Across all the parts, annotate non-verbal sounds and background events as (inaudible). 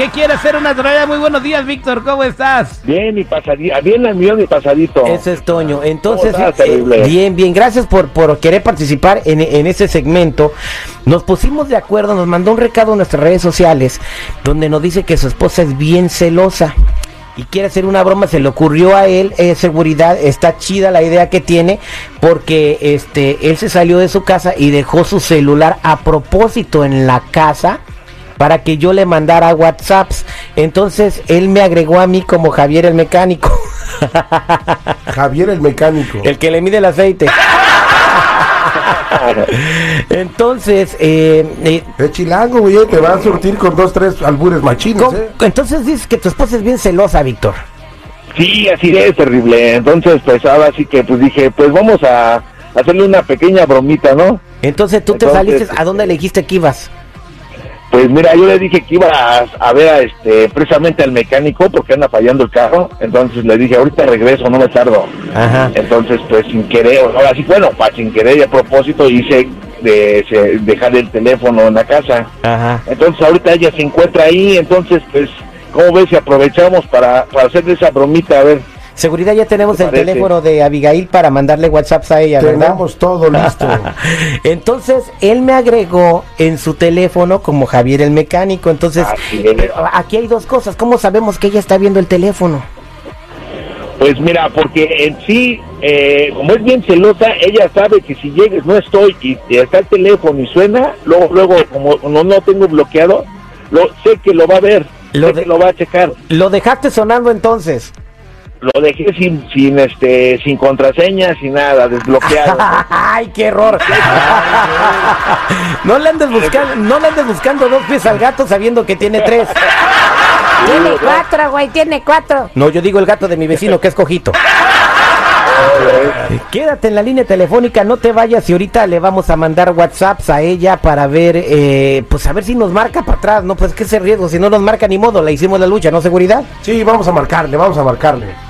Que quiere hacer una trolea. Muy buenos días, Víctor, ¿cómo estás? Bien, mi pasadito, bien al millón y pasadito. Ese es Toño. Entonces, ¿Cómo estás, eh, terrible? bien, bien, gracias por, por querer participar en, en ese segmento. Nos pusimos de acuerdo, nos mandó un recado en nuestras redes sociales donde nos dice que su esposa es bien celosa y quiere hacer una broma, se le ocurrió a él, eh, seguridad, está chida la idea que tiene, porque este, él se salió de su casa y dejó su celular a propósito en la casa para que yo le mandara WhatsApps. Entonces él me agregó a mí como Javier el mecánico, (laughs) Javier el mecánico. el que le mide el aceite. (laughs) Entonces, eh, eh, Es chilango, güey, te va a surtir con dos, tres albures machines, ¿cómo- ¿eh? entonces dices que tu esposa es bien celosa, Víctor. Sí, así es, terrible. Entonces, pues ahora sí que pues dije, pues vamos a hacerle una pequeña bromita, ¿no? Entonces tú te saliste, ¿a dónde le dijiste que ibas? Pues mira, yo le dije que iba a, a ver a este precisamente al mecánico porque anda fallando el carro. Entonces le dije, ahorita regreso, no me tardo. Ajá. Entonces, pues sin querer, ahora sí, bueno, para sin querer y a propósito hice de, dejar el teléfono en la casa. Ajá. Entonces ahorita ella se encuentra ahí, entonces pues, ¿cómo ves si aprovechamos para, para hacerle esa bromita? A ver, Seguridad ya tenemos ¿Te el parece? teléfono de Abigail para mandarle WhatsApps a ella, ¿verdad? Tenemos todo listo. (laughs) Entonces, él me agregó en su teléfono como Javier el mecánico. Entonces, es. pero aquí hay dos cosas. ¿Cómo sabemos que ella está viendo el teléfono? pues mira, porque en sí, eh, como es bien celosa, ella sabe que si llegues no estoy y, y está el teléfono y suena, luego, luego como no, no tengo bloqueado, lo, sé que lo va a ver, Lo sé de- que lo va a checar. Lo dejaste sonando entonces. Lo dejé sin, sin, este, sin contraseña, sin nada, desbloqueado. (laughs) ¡Ay, qué error! no le andes buscando, no le andes buscando dos pies al gato sabiendo que tiene tres. (laughs) Tiene cuatro, güey, tiene cuatro. No, yo digo el gato de mi vecino que es cojito. (laughs) Quédate en la línea telefónica, no te vayas y ahorita le vamos a mandar WhatsApps a ella para ver, eh, pues a ver si nos marca para atrás, ¿no? Pues que ese riesgo, si no nos marca ni modo, le hicimos la lucha, ¿no? Seguridad. Sí, vamos a marcarle, vamos a marcarle.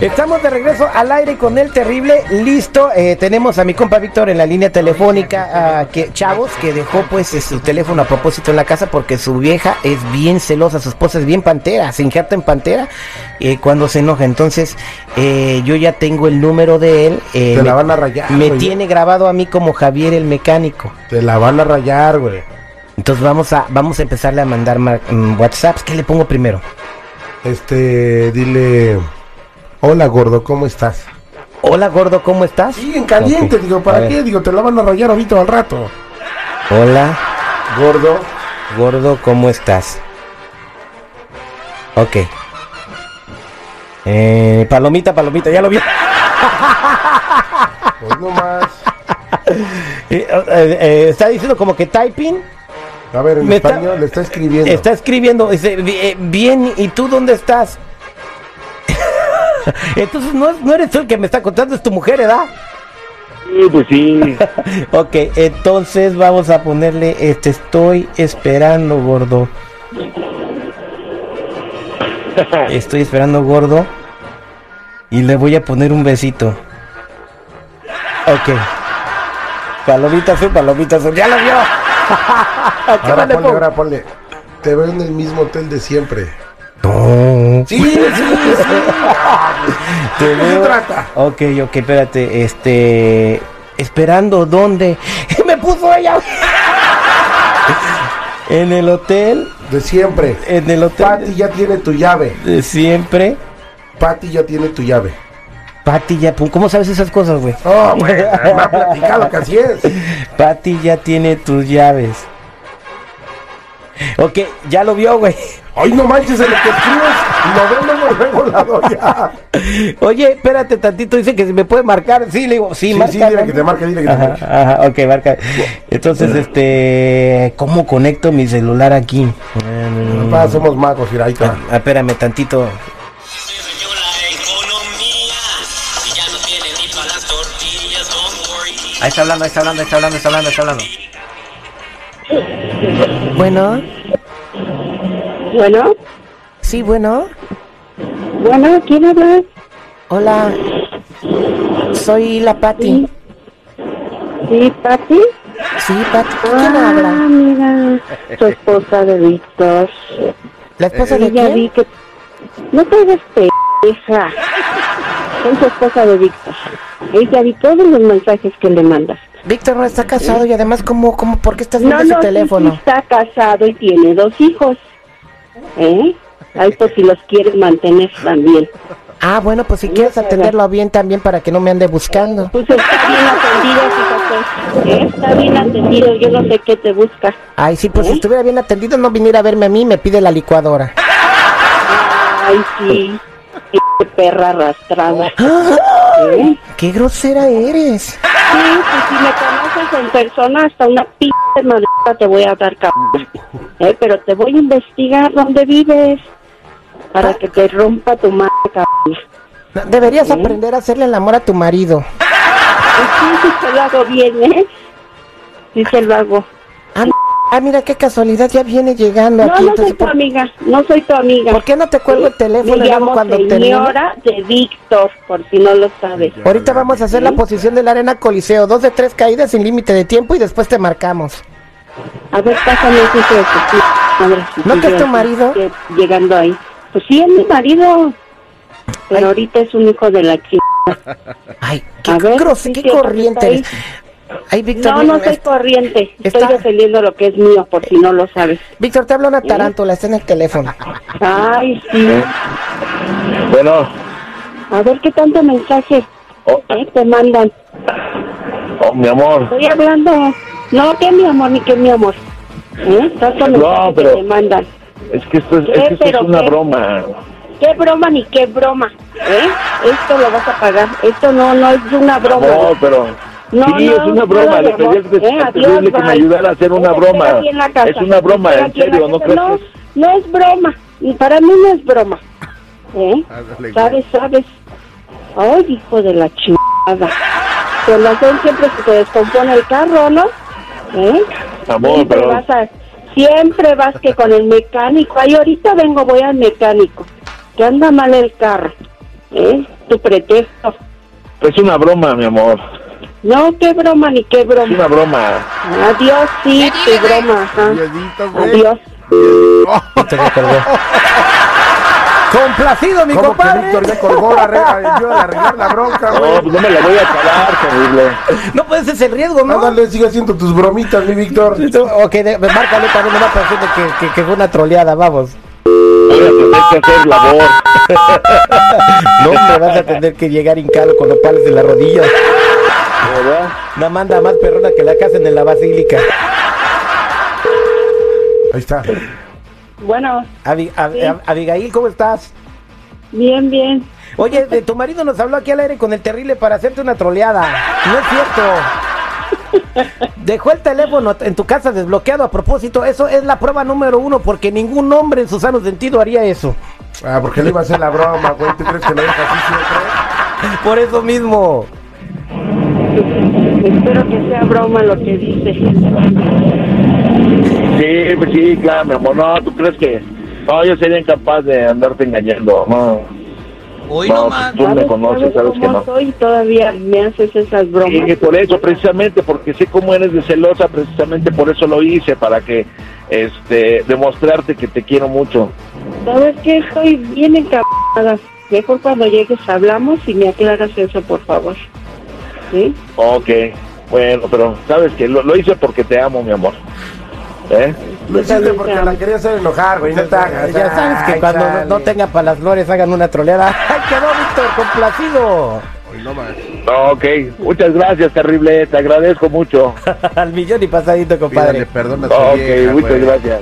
Estamos de regreso al aire con el terrible, listo. eh, tenemos a mi compa Víctor en la línea telefónica, que chavos, que dejó pues eh, su teléfono a propósito en la casa porque su vieja es bien celosa, su esposa es bien pantera, se injerta en pantera eh, cuando se enoja. Entonces, eh, yo ya tengo el número de él. Te me, la van a rayar. me güey. tiene grabado a mí como Javier el mecánico. Te la van a rayar, güey. Entonces vamos a vamos a empezarle a mandar mm, WhatsApps. ¿Qué le pongo primero? Este, dile. Hola, gordo, ¿cómo estás? Hola gordo, ¿cómo estás? Sí, en caliente, digo, ¿para qué? Digo, te la van a rayar ahorita al rato. Hola. Gordo. Gordo, ¿cómo estás? Ok. Eh, palomita, palomita, ya lo vi. Pues no más. (laughs) Eh, eh, eh, está diciendo como que typing. A ver, en Me está- español le está escribiendo. Está escribiendo. Dice, "Bi- bien, ¿y tú dónde estás? (laughs) Entonces no, no eres tú el que me está contando, es tu mujer, ¿verdad? Sí, pues sí. (laughs) Ok, entonces vamos a ponerle, este, estoy esperando, gordo. (laughs) Estoy esperando, gordo. Y le voy a poner un besito. Ok. Palomita azul, palomita azul. ¡Ya lo vio! ¿Qué hora Ahora le ponle, ahora ponle. Te veo en el mismo hotel de siempre. No. Sí, sí, sí. ¿De qué se trata? Ok, ok, espérate. Este. Esperando, ¿dónde? (laughs) Me puso ella. (laughs) en el hotel. De siempre. En el hotel. Patty ya tiene tu llave. de siempre. Patty ya tiene tu llave. Pati ya, ¿cómo sabes esas cosas, güey? Oh, güey, (laughs) me ha platicado que así es. Pati ya tiene tus llaves. Ok, ya lo vio, güey. Ay, no manches, en lo que escribes, lo luego la doy ya. Oye, espérate tantito, dice que si me puede marcar. Sí, le digo, sí, Sí, marca. sí, dile que te marque, dile que te marque. ajá, ok, marca. Entonces, este, ¿cómo conecto mi celular aquí? Papá, somos magos, mira, ahí está. Ah, espérame tantito. Ahí está hablando, ahí está hablando, ahí está hablando, está hablando, está hablando. Bueno, Bueno, sí, bueno. bueno, ¿quién habla? Hola. Soy la Patti. Sí, Pati. Sí, Patti. ¿Quién ah, habla? mira, tu esposa de Víctor. ¿La esposa de Ella vi quién? que... No te hagas pendeja. Soy tu esposa de Víctor. Ella vi todos los mensajes que le mandas. Víctor no está casado y además, ¿cómo, cómo, por qué estás viendo No, ese no, sí, teléfono? sí está casado y tiene dos hijos. ¿Eh? Ahí por si los quieres mantener también. Ah, bueno, pues si quieres atenderlo bien también para que no me ande buscando. Pues está bien atendido, fíjate. ¿Eh? Está bien atendido, yo no sé qué te busca. Ay, sí, pues si ¿Eh? estuviera bien atendido no viniera a verme a mí y me pide la licuadora. Ay, sí. Perra arrastrada. (gasps) ¿Eh? ¡Qué grosera eres! Sí, pues si me conoces en persona, hasta una p madre te voy a dar, cabrón. ¿Eh? Pero te voy a investigar dónde vives. Para que te rompa tu madre, cabrón. Deberías aprender a hacerle el amor a tu marido. Pues sí, sí se lo hago bien, ¿eh? Sí se lo hago. Ah, ah, mira qué casualidad, ya viene llegando No, aquí. no soy entonces, tu ¿por, amiga, no soy tu amiga. por qué no te cuelgo el teléfono Me llamo cuando termine? señora de Víctor, por si no lo sabes. Ahorita vamos a hacer la posición de la arena coliseo, dos de tres caídas sin límite de tiempo y después te marcamos. A ver, pásame ese si ¿No que es tu marido? que Llegando ahí. Pues sí, es mi marido. Pero Ay. ahorita es un hijo de la chica. Ay, qué, A ver, sí, qué que corriente eres. Ay, Víctor, No, no soy corriente. Estoy defendiendo lo que es mío, por si no lo sabes. Víctor, te habla una tarántula, está en el teléfono. Ay, sí. Bueno, A ver qué tanto mensaje oh, ¿eh? te mandan. oh, mi amor. Estoy hablando. No, que mi amor, ni que mi amor. ¿Eh? Tanto No, mensaje pero- que te mandan. Es que esto es, es, que esto es ¿Pero una qué? broma. ¿Qué broma ni qué broma? ¿Eh? Esto lo vas a pagar. Esto no, no es una broma. No, pero... No, sí, no, es una broma. Le pedí al Eh, presidente que me ayudara a hacer una Eh, broma. Es una broma, en serio, ¿no crees? No, que es- no es broma. Y Para mí no es broma. ¿Eh? ¿Sabes, sabes? Ay, hijo de la chingada. Con razón siempre se te descompone el carro, ¿no? ¿Eh? Amor, siempre pero... vas a... Siempre vas que con el mecánico. Ay, ahorita vengo, voy al mecánico. Que anda mal el carro. ¿Eh? Tu pretexto. Es una broma, mi amor. No, qué broma ni qué Es broma. una broma. Adiós, sí, tu broma. Ajá. Adiós. Colgó. Complacido, mi Como que compadre. Víctor ya colgó la regla, yo de arreglar la bronca, No, güey. pues no me la voy a acabar, terrible. No puedes ese el riesgo, ¿no? Ándale, sigue haciendo tus bromitas, mi Víctor. Ok, de- márcale también, no va a parecer que, que, que fue una troleada, vamos. Voy a tener que hacer labor. (laughs) No me vas a tener que llegar hincado con los palos en las rodillas. ¿Verdad? Una manda más perrona que la que hacen en la basílica. Ahí está. Bueno, Abi- Ab- Ab- Abigail, ¿cómo estás? bien, bien. Oye, de tu marido nos habló aquí al aire con el terrible para hacerte una troleada. No es cierto. Dejó el teléfono en tu casa desbloqueado a propósito. Eso es la prueba número uno, porque ningún hombre en su sano sentido haría eso. Ah, porque le iba a hacer la broma, güey. ¿Tú crees que lo deja así siempre? Por eso mismo. Espero que sea broma lo que dice. Sí, pues sí, claro, mi amor. No, ¿tú crees que...? No, yo sería incapaz de andarte engañando. No, Hoy no, nomás. tú me conoces, sabes que no. soy y todavía me haces esas bromas? Y por eso, precisamente, porque sé cómo eres de celosa, precisamente por eso lo hice, para que, este, demostrarte que te quiero mucho. ¿Sabes qué? Estoy bien encabronada. Mejor cuando llegues hablamos y me aclaras eso, por favor. ¿Sí? Ok, bueno, pero sabes que lo, lo hice porque te amo, mi amor. ¿Eh? Lo hiciste porque la quería hacer enojar, güey. No te hagas. Ya sabes que Ay, cuando no- no tengan para las flores hagan una troleada. (laughs) ¡Ay, quedó Víctor! ¡Complacido! Ok, muchas gracias, terrible, te agradezco mucho. (laughs) Al millón y pasadito, compadre. Pídale Ok, vieja, muchas güey. gracias.